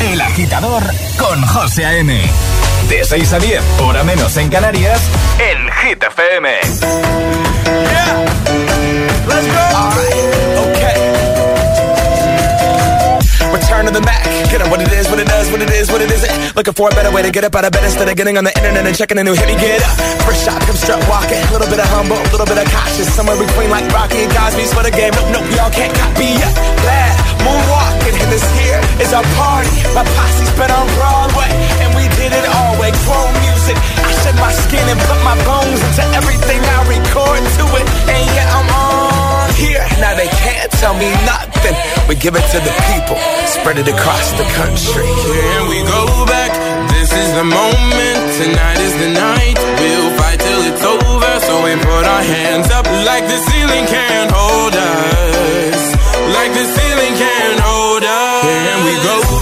El agitador con José A.M. De 6 a 10, hora menos en Canarias, en Hit FM. Yeah. Let's go. Right. Okay. Return to the Mac. Get up what it is, what it does, what it is, what it isn't. Looking for a better way to get up out of bed instead of getting on the internet and checking a new hit. Me get up. First shot, come strut walking. A little bit of humble, a little bit of cautious. Somewhere between like Rocky and Cosby's for the game. Nope, nope, y'all can't copy yet. Glad moonwalking, and this here is our party. My posse's been on Broadway, and we did it all way. Grown music. I shed my skin and put my bones into everything I record to it. And yeah, I'm on here. Now they can't tell me nothing. We give it to the people, spread it across the country. Here we go back. This is the moment. Tonight is the night. We'll fight till it's over. So we put our hands up like the ceiling can't hold us. Like the ceiling can't we go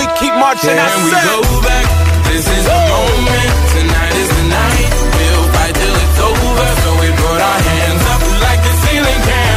we keep marching. I Can we go back? This is the moment. Tonight is the night. We'll fight till it's over. So we put our hands up like the ceiling can't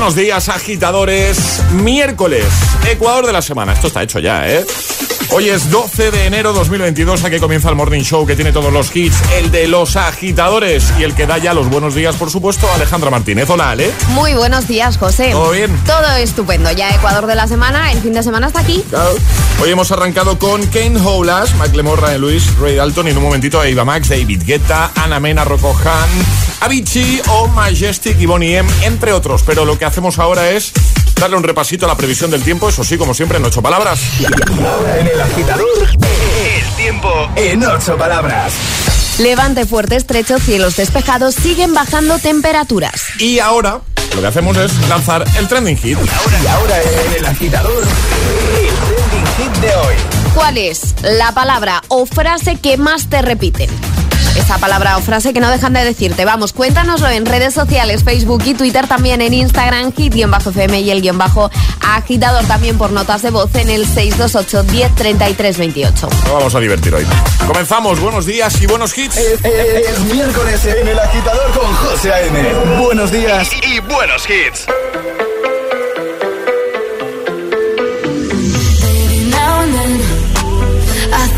Buenos días, agitadores. Miércoles, Ecuador de la semana. Esto está hecho ya, ¿eh? Hoy es 12 de enero 2022, aquí comienza el Morning Show que tiene todos los hits, el de los agitadores y el que da ya los buenos días, por supuesto, Alejandra Martínez. Hola, Ale. Muy buenos días, José. ¿Todo bien? Todo estupendo. Ya Ecuador de la semana, el fin de semana está aquí. Hoy hemos arrancado con Kane Howlas, Macklemore, Ryan Lewis, Ray Dalton y en un momentito a Eva Max, David Guetta, Ana Mena, Rocco Han, Avicii o Majestic y Bonnie M, entre otros. Pero lo que hacemos ahora es darle un repasito a la previsión del tiempo, eso sí, como siempre, en ocho palabras. Ahora en el agitador, el tiempo en ocho palabras. Levante fuerte, estrecho, cielos despejados, siguen bajando temperaturas. Y ahora lo que hacemos es lanzar el trending hit. Y ahora en el agitador, el trending hit de hoy. ¿Cuál es la palabra o frase que más te repiten? esa palabra o frase que no dejan de decirte. Vamos, cuéntanoslo en redes sociales, Facebook y Twitter, también en Instagram, hit-fm y el guion bajo agitador también por notas de voz en el 628 10 33 28. Nos vamos a divertir hoy. Comenzamos, buenos días y buenos hits. Eh, eh, eh, es, miércoles en el agitador con José A.M. Buenos días y, y buenos hits.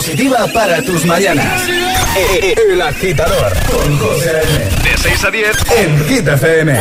positiva para tus mañanas. El agitador con José M. De 6 a 10 en Hit FM.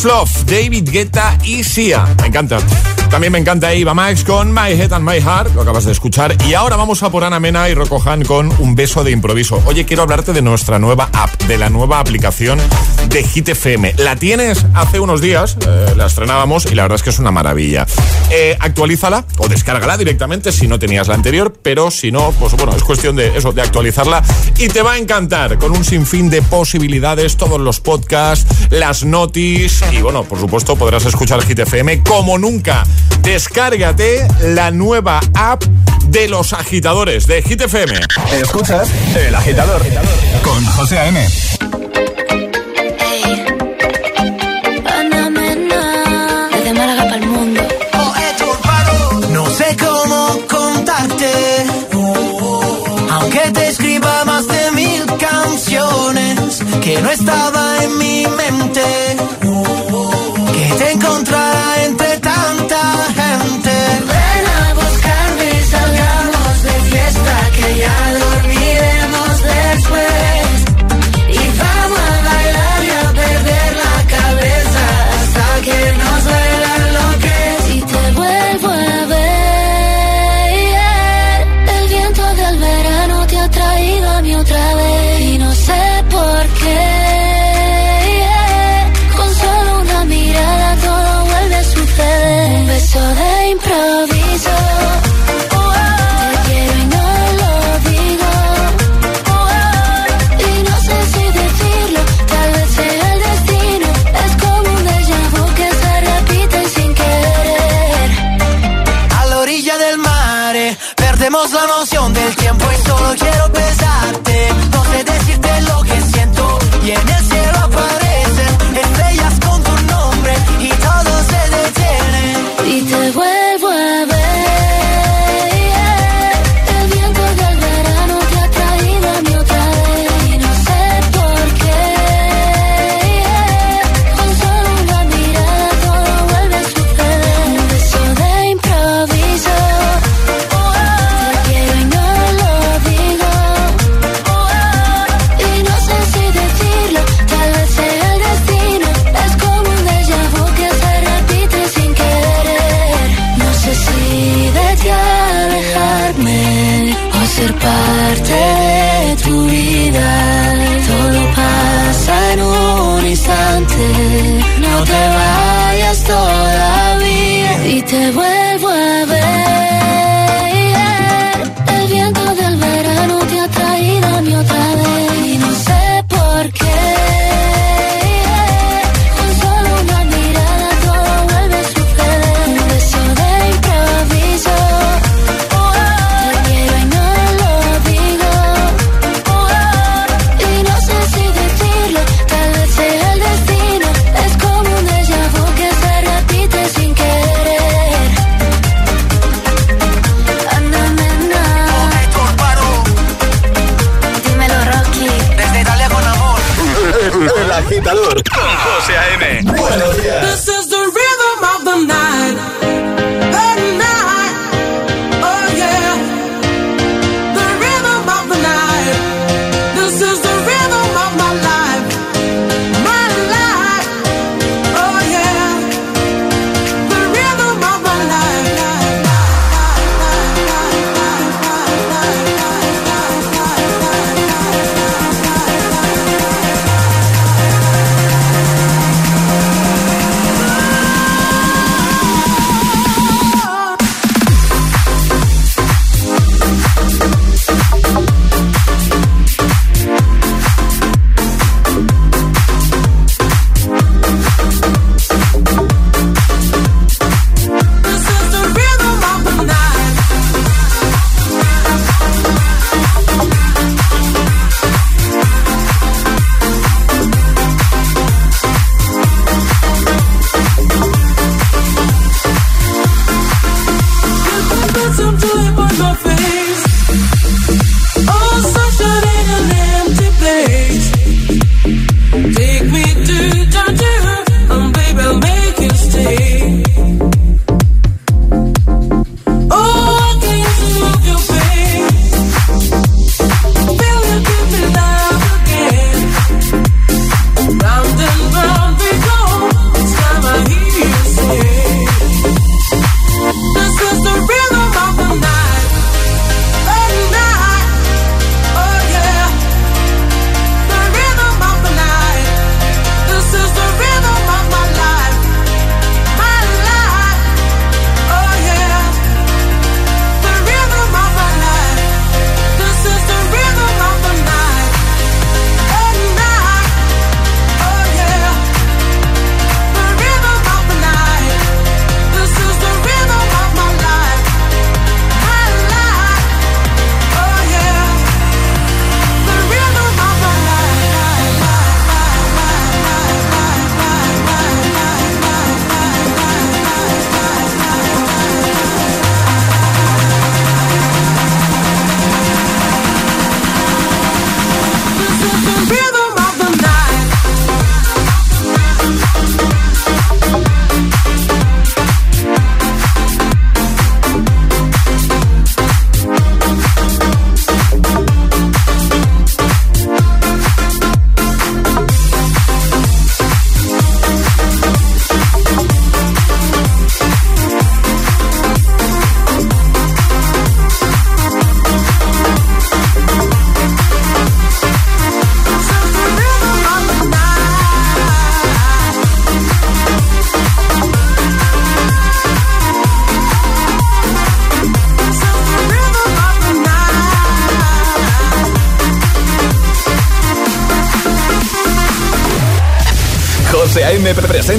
Fluff, David Guetta y Sia. Me encanta. También me encanta Iva Max con My Head and My Heart, lo acabas de escuchar. Y ahora vamos a por Ana Mena y Rocco Han con Un beso de improviso. Oye, quiero hablarte de nuestra nueva app, de la nueva aplicación de Hit FM. La tienes hace unos días, eh, la estrenábamos y la verdad es que es una maravilla. Eh, actualízala o descárgala directamente si no tenías la anterior, pero si no, pues bueno, es cuestión de eso, de actualizarla. Y te va a encantar con un sinfín de posibilidades, todos los podcasts, las notis y bueno, por supuesto podrás escuchar Hit FM como nunca descárgate la nueva app de los agitadores de Hit FM. El Agitador. Con José A.M. No sé cómo contarte, aunque te escriba más de mil canciones que no estaba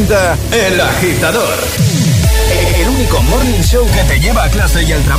El Agitador. El único morning show que te lleva a clase y al trabajo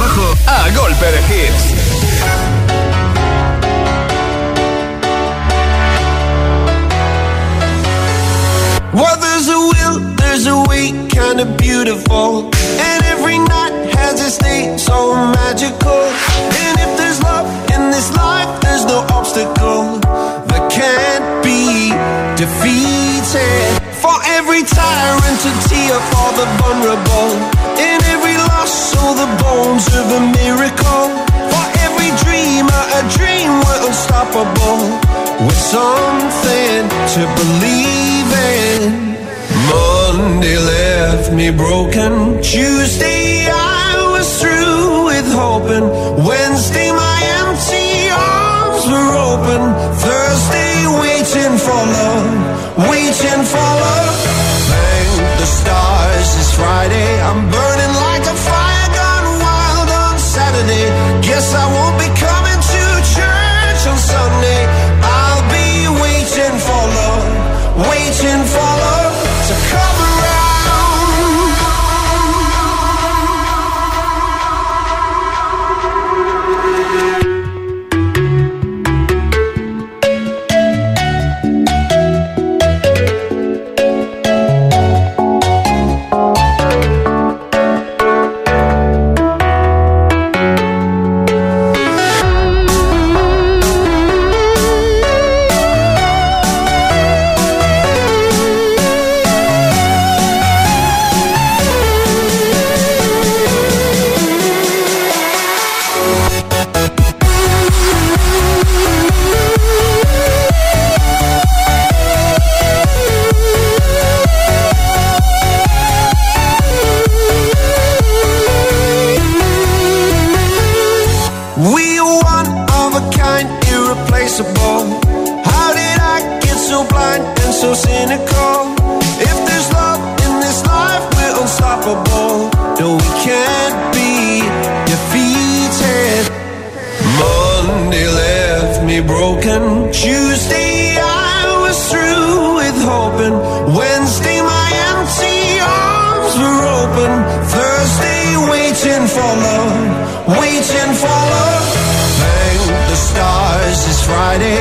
believe in. Monday left me broken. Tuesday I was through with hoping. Wednesday my empty arms were open. Thursday waiting for love, waiting for love. Thank the stars, it's Friday. I'm burning.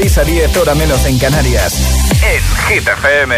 6 a 10 hora menos en Canarias. En Hit FM.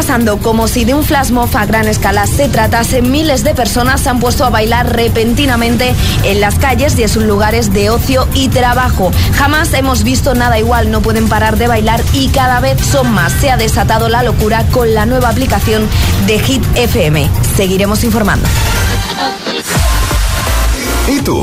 Pasando como si de un flash a gran escala se tratase. Miles de personas se han puesto a bailar repentinamente en las calles y en sus lugares de ocio y trabajo. Jamás hemos visto nada igual, no pueden parar de bailar y cada vez son más. Se ha desatado la locura con la nueva aplicación de Hit FM. Seguiremos informando. ¿Y tú?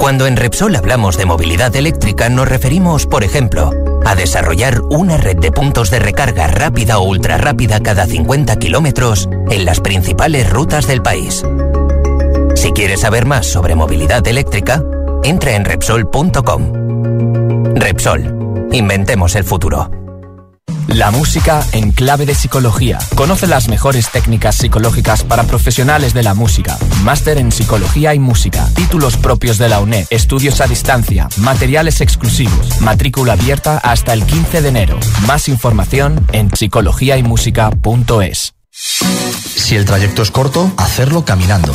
Cuando en Repsol hablamos de movilidad eléctrica nos referimos, por ejemplo, a desarrollar una red de puntos de recarga rápida o ultra rápida cada 50 kilómetros en las principales rutas del país. Si quieres saber más sobre movilidad eléctrica, entra en Repsol.com. Repsol, inventemos el futuro. La música en clave de psicología. Conoce las mejores técnicas psicológicas para profesionales de la música. Máster en psicología y música. Títulos propios de la UNED. Estudios a distancia. Materiales exclusivos. Matrícula abierta hasta el 15 de enero. Más información en psicologiaymusica.es. Si el trayecto es corto, hacerlo caminando.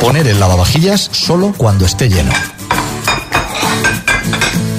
Poner el lavavajillas solo cuando esté lleno.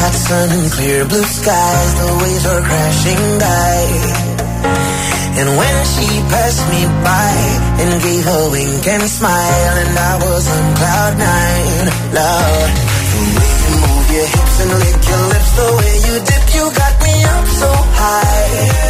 Hot sun and clear blue skies, the waves were crashing by. And when she passed me by and gave a wink and smile, and I was on cloud nine, Lord. The way you move your hips and lick your lips, the way you dip, you got me up so high.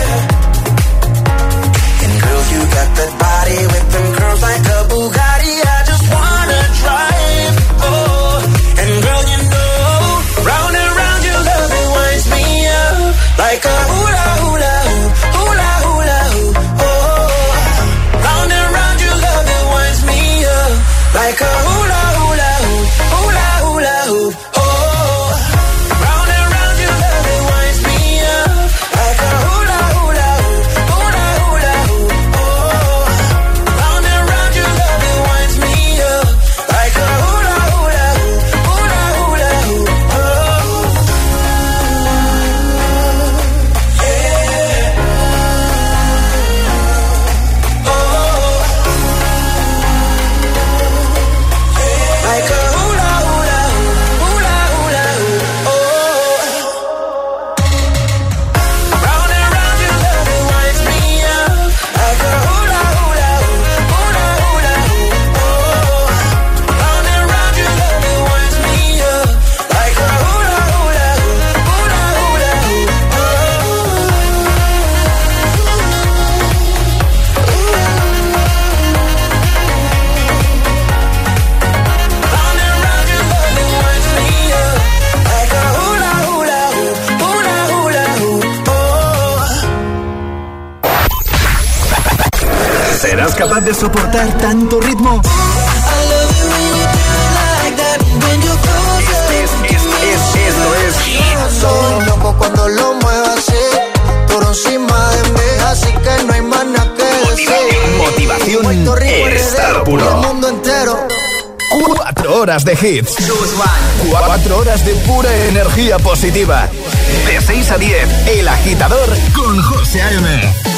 Soportar tanto ritmo? Esto es Soy loco cuando lo muevo así, por encima de mí, así que no hay más nada que decir. Motivación y puro. El mundo entero. Cuatro horas de hits. Cuatro horas de pura energía positiva. De 6 a 10, El Agitador con José A.M.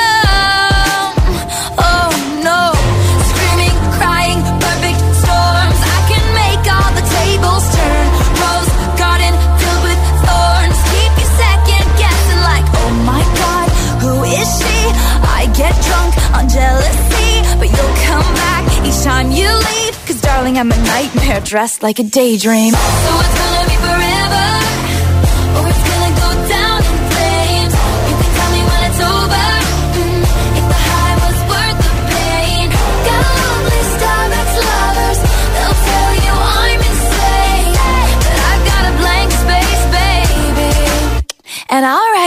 Time you leave. Cause darling, I'm a nightmare dressed like a daydream. So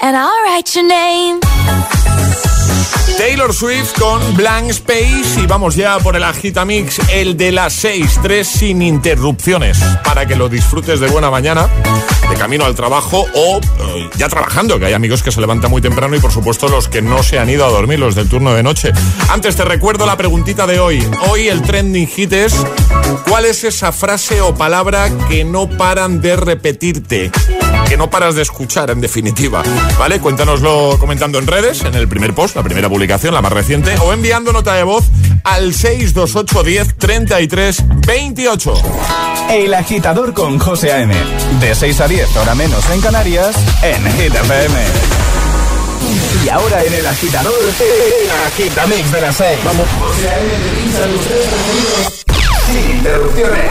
And I'll write your name. Taylor Swift con Blank Space y vamos ya por el Agitamix, el de las 6, 3 sin interrupciones, para que lo disfrutes de buena mañana, de camino al trabajo o eh, ya trabajando, que hay amigos que se levantan muy temprano y por supuesto los que no se han ido a dormir, los del turno de noche. Antes te recuerdo la preguntita de hoy. Hoy el trending hit es ¿cuál es esa frase o palabra que no paran de repetirte? Que no paras de escuchar, en definitiva. ¿Vale? Cuéntanoslo comentando en redes, en el primer post, la primera publicación, la más reciente, o enviando nota de voz al 628 10 33 28. El agitador con José A.M. De 6 a 10, hora menos en Canarias, en Hit FM. Y ahora en el agitador, el agitamix de las 6. Vamos. José A.M. sin interrupciones.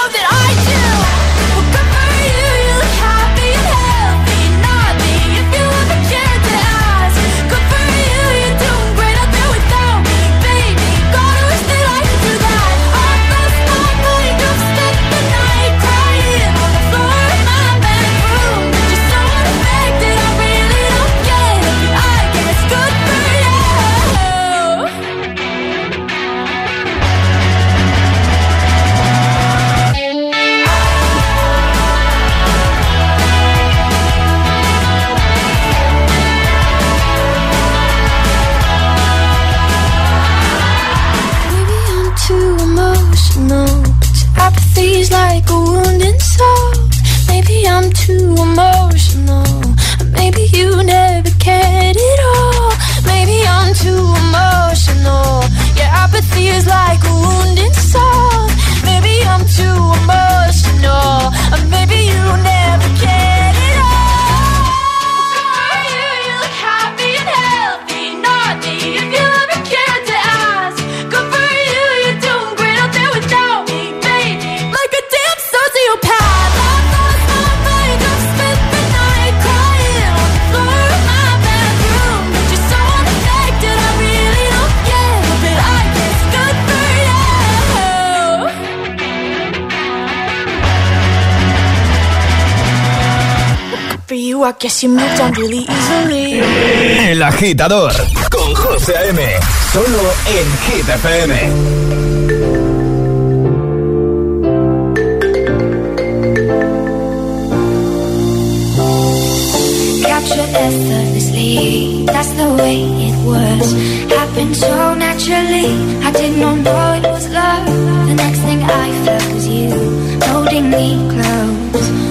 you never cared at all. Maybe I'm too emotional. Your apathy is like El agitador con José M. Solo en Hit FM. effortlessly. That's the way it was. Happened so naturally. I did not know it was love. The next thing I felt was you holding me close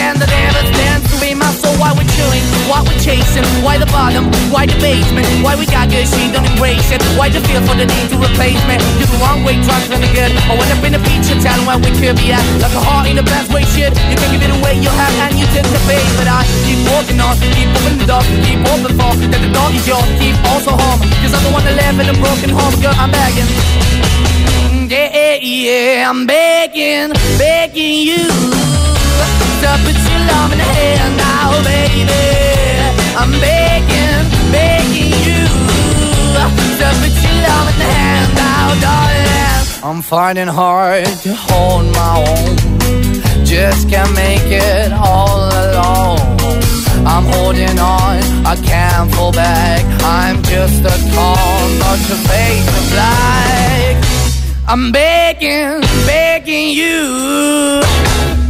stand, that never stands to be my soul. Why we're chilling, why we're chasing, why the bottom, why the basement, why we got good, she don't embrace it. Why the feel for the need to replace me? You're the wrong way, trying to the good. I went up in a feature town where we could be at. Like a heart in the best way, shit. You can give it away, you have, and you tend to pay. But I keep walking on, keep moving the keep open for that the door is yours, keep also home. Cause I'm the one that live in a broken home, girl, I'm begging. Yeah, yeah, I'm begging, begging you to put your love in the hand now, baby. I'm begging, begging you to put your love in the hand now, darling. I'm finding hard to hold my own. Just can't make it all alone. I'm holding on, I can't fall back. I'm just a call, not to face the black. I'm begging, begging you.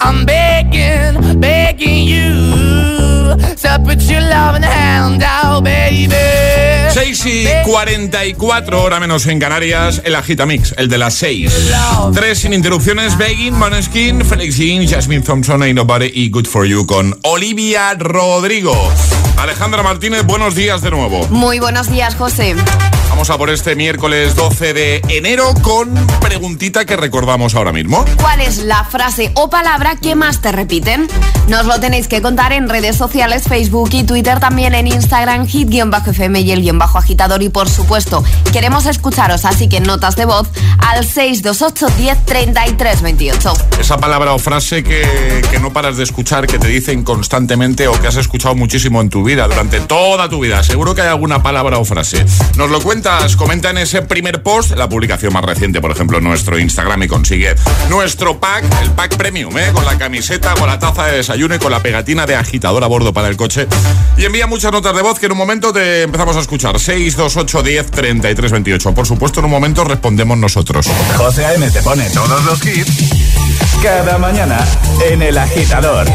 I'm begging, begging you. To put your loving hand out, baby. 6 y 44, hora menos en Canarias, el Agitamix, el de las 6. Tres sin interrupciones, Begging, Maneskin, Felix Jean, Jasmine Thompson, Ain't Nobody y Good For You con Olivia Rodrigo. Alejandra Martínez, buenos días de nuevo. Muy buenos días, José. Vamos a por este miércoles 12 de enero con preguntita que recordamos ahora mismo. ¿Cuál es la frase o palabra que más te repiten? Nos lo tenéis que contar en redes sociales, Facebook y Twitter, también en Instagram, hit-fm y el guion bajo agitador. Y por supuesto, queremos escucharos, así que notas de voz al 628 10 33 28. Esa palabra o frase que, que no paras de escuchar, que te dicen constantemente o que has escuchado muchísimo en tu vida, durante toda tu vida. Seguro que hay alguna palabra o frase. Nos lo cuentas, comenta en ese primer post, la publicación más reciente, por ejemplo, en nuestro Instagram y consigue nuestro pack, el pack premium, ¿eh? con la camiseta, con la taza de desayuno y con la pegatina de agitador a bordo para el coche. Y envía muchas notas de voz que en un momento te empezamos a escuchar. 628 10 33 28. Por supuesto, en un momento respondemos nosotros. José A.M. te pone todos los hits cada mañana en el agitador.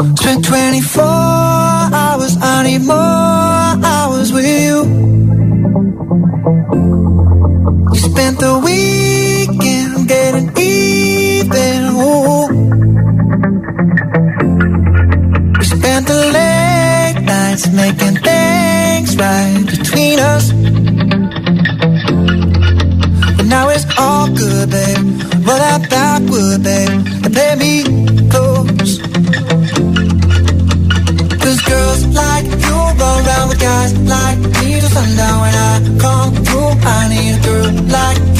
Spent 24 hours, I need more hours with you. You spent the weekend getting even. Ooh. We spent the late nights making things right between us. But now it's all good, babe. Roll that backward, babe, and me around with guys like me till sundown. When I come through, I need a girl like you,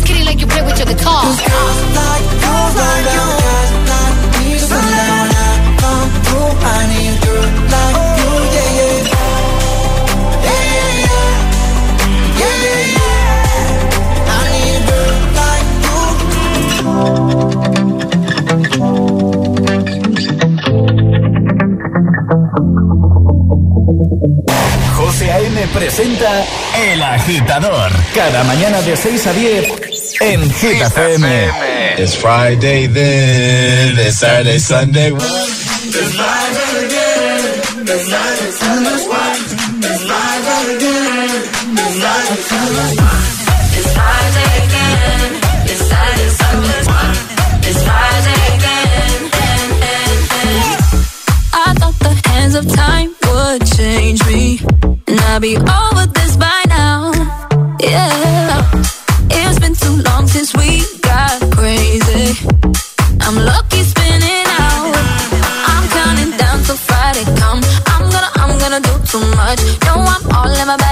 with me presenta El Agitador. Cada mañana de 6 a 10 en Hit FM. It's Friday then, it's Saturday, Sunday. It's live again. It's live it's It's live again. It's live It's Friday again. It's Saturday, Sunday. It's Friday again. I thought the hands of time would change me. And I'd be over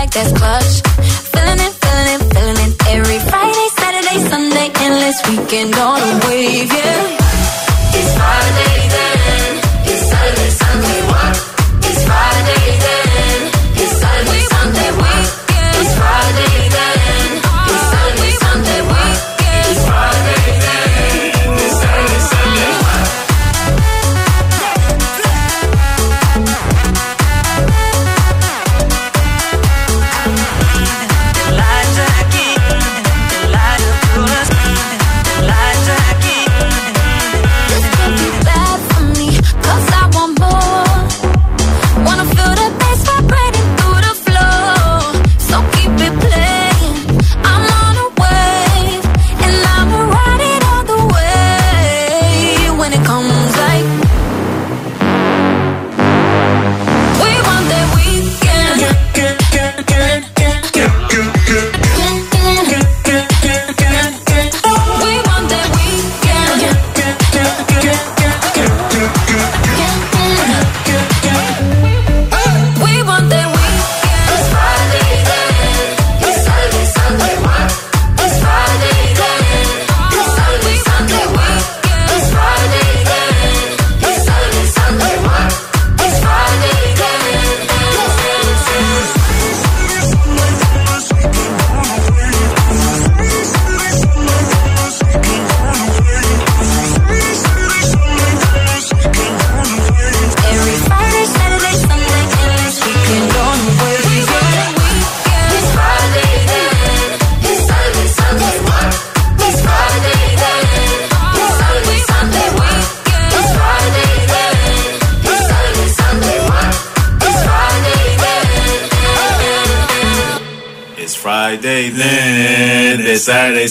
bag, that's clutch. Feeling it, feeling it, feeling it. Every Friday, Saturday, Sunday, endless weekend on a wave, yeah.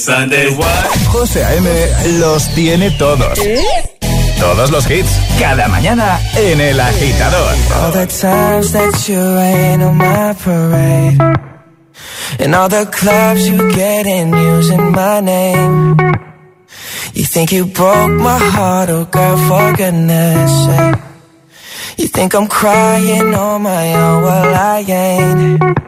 Sunday, what? José A.M. los tiene todos. Todos los hits, cada mañana en El Agitador. All the times that you rain on my parade. And all the clubs you get in using my name. You think you broke my heart, oh girl, for goodness sake. You think I'm crying on my own, well I ain't.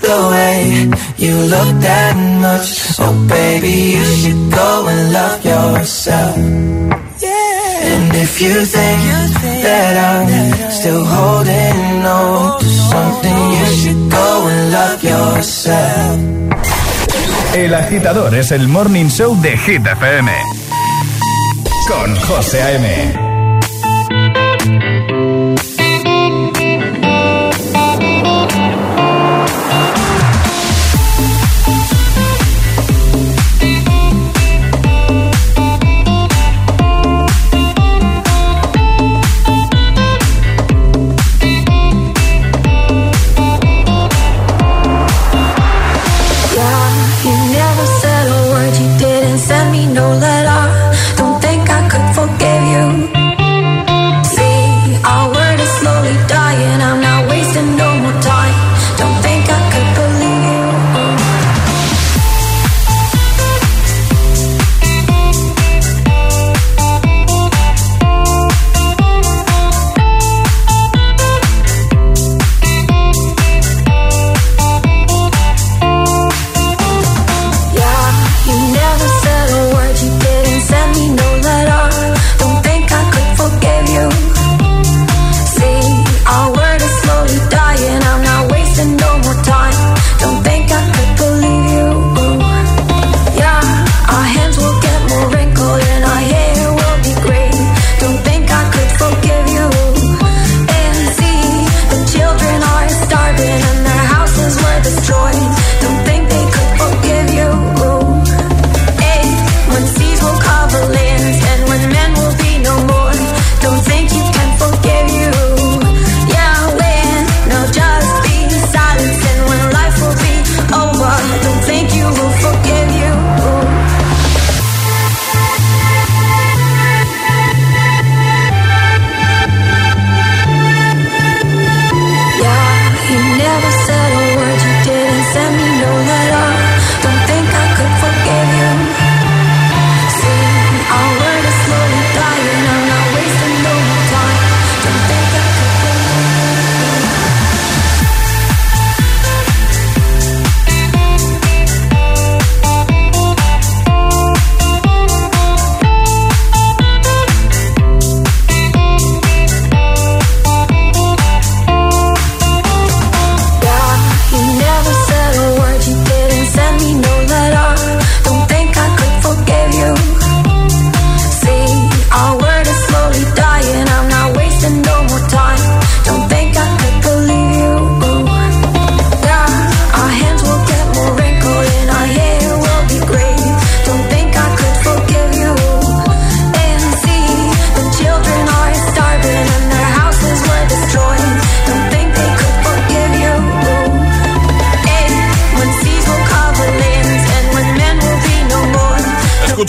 the way you look that much, oh baby, you should go and love yourself. And if you think that I'm still holding on to something, you should go and love yourself. El agitador es el morning show de Hit FM. Con José A.M.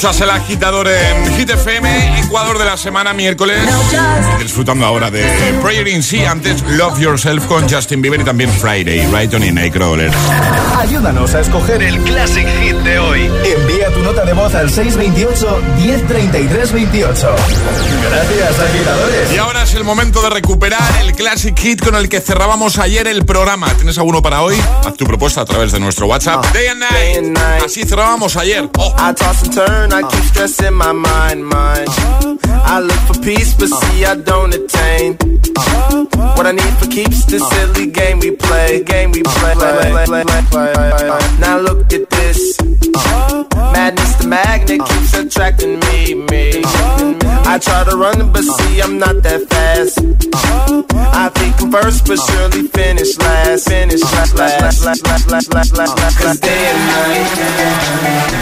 El agitador en Hit FM, Ecuador de la semana, miércoles. Disfrutando ahora de Prayer in Sea, antes Love Yourself con Justin Bieber y también Friday, Brighton y Nightcrawler. Ayúdanos a escoger el Classic Hit de hoy. Envía tu nota de voz al 628 1033 28. Gracias, agitadores. Y ahora es el momento de recuperar el Classic Hit con el que cerrábamos ayer el programa. ¿Tienes alguno para hoy? Haz tu propuesta a través de nuestro WhatsApp. Day and Night. Así cerrábamos ayer. Oh. I toss and turn, I keep stressing my mind, mind. I look for peace, but see I don't attain. What I need for keeps the silly game we play, game we play. Now look at this. Madness, the magnet keeps attracting me, me. I try to run, but see I'm not that fast. I think I'm first, but surely finish last, finish last, last, last, last, last, last, last, last. Night,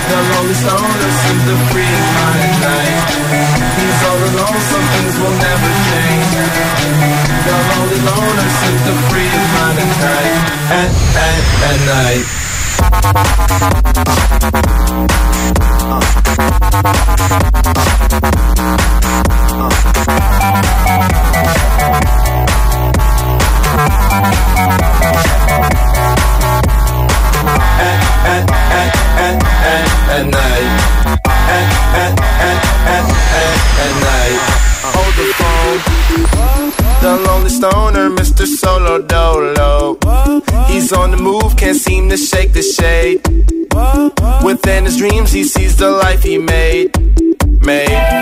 the lonely stoner seems to free at night. He's all alone, some things will never change. The lonely loner seems to free at night, at, at, at night. Solo Dolo. He's on the move, can't seem to shake the shade. Within his dreams, he sees the life he made. Made.